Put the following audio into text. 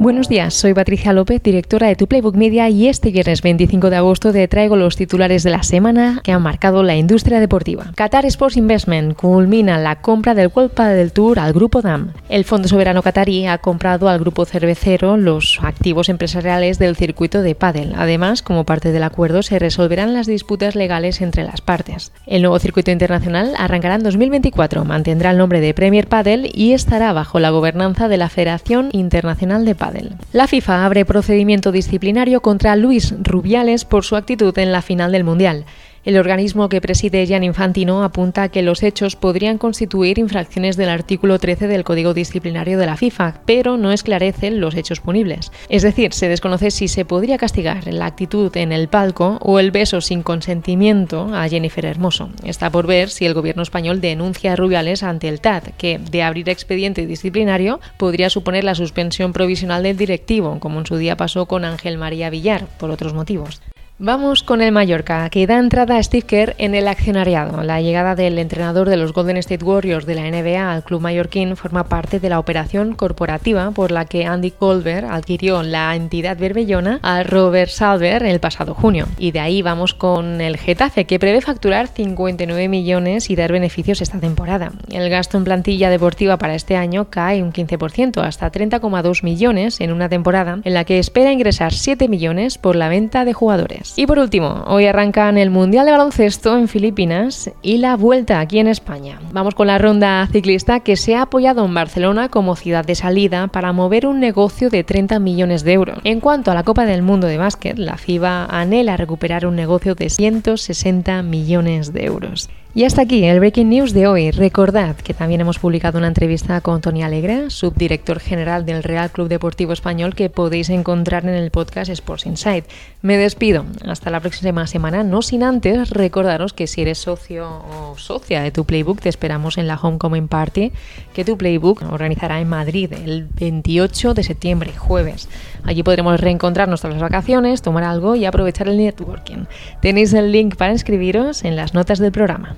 Buenos días, soy Patricia López, directora de Tu Playbook Media y este viernes 25 de agosto te traigo los titulares de la semana que han marcado la industria deportiva. Qatar Sports Investment culmina la compra del World del Tour al grupo DAM. El Fondo Soberano Qatarí ha comprado al grupo cervecero los activos empresariales del circuito de pádel. Además, como parte del acuerdo, se resolverán las disputas legales entre las partes. El nuevo circuito internacional arrancará en 2024, mantendrá el nombre de Premier Padel y estará bajo la gobernanza de la Federación Internacional de Padel. La FIFA abre procedimiento disciplinario contra Luis Rubiales por su actitud en la final del Mundial. El organismo que preside Gian Infantino apunta que los hechos podrían constituir infracciones del artículo 13 del Código Disciplinario de la FIFA, pero no esclarecen los hechos punibles. Es decir, se desconoce si se podría castigar la actitud en el palco o el beso sin consentimiento a Jennifer Hermoso. Está por ver si el gobierno español denuncia a Rubiales ante el TAT, que, de abrir expediente disciplinario, podría suponer la suspensión provisional del directivo, como en su día pasó con Ángel María Villar, por otros motivos. Vamos con el Mallorca, que da entrada a Steve Kerr en el accionariado. La llegada del entrenador de los Golden State Warriors de la NBA al club mallorquín forma parte de la operación corporativa por la que Andy Colbert adquirió la entidad berbellona a Robert Salver el pasado junio. Y de ahí vamos con el Getafe, que prevé facturar 59 millones y dar beneficios esta temporada. El gasto en plantilla deportiva para este año cae un 15%, hasta 30,2 millones en una temporada en la que espera ingresar 7 millones por la venta de jugadores. Y por último, hoy arrancan el Mundial de Baloncesto en Filipinas y la vuelta aquí en España. Vamos con la ronda ciclista que se ha apoyado en Barcelona como ciudad de salida para mover un negocio de 30 millones de euros. En cuanto a la Copa del Mundo de Básquet, la FIBA anhela recuperar un negocio de 160 millones de euros. Y hasta aquí el Breaking News de hoy. Recordad que también hemos publicado una entrevista con Tony Alegre, subdirector general del Real Club Deportivo Español, que podéis encontrar en el podcast Sports Insight. Me despido. Hasta la próxima semana. No sin antes recordaros que si eres socio o socia de tu Playbook, te esperamos en la Homecoming Party que tu Playbook organizará en Madrid el 28 de septiembre, jueves. Allí podremos reencontrarnos todas las vacaciones, tomar algo y aprovechar el networking. Tenéis el link para inscribiros en las notas del programa.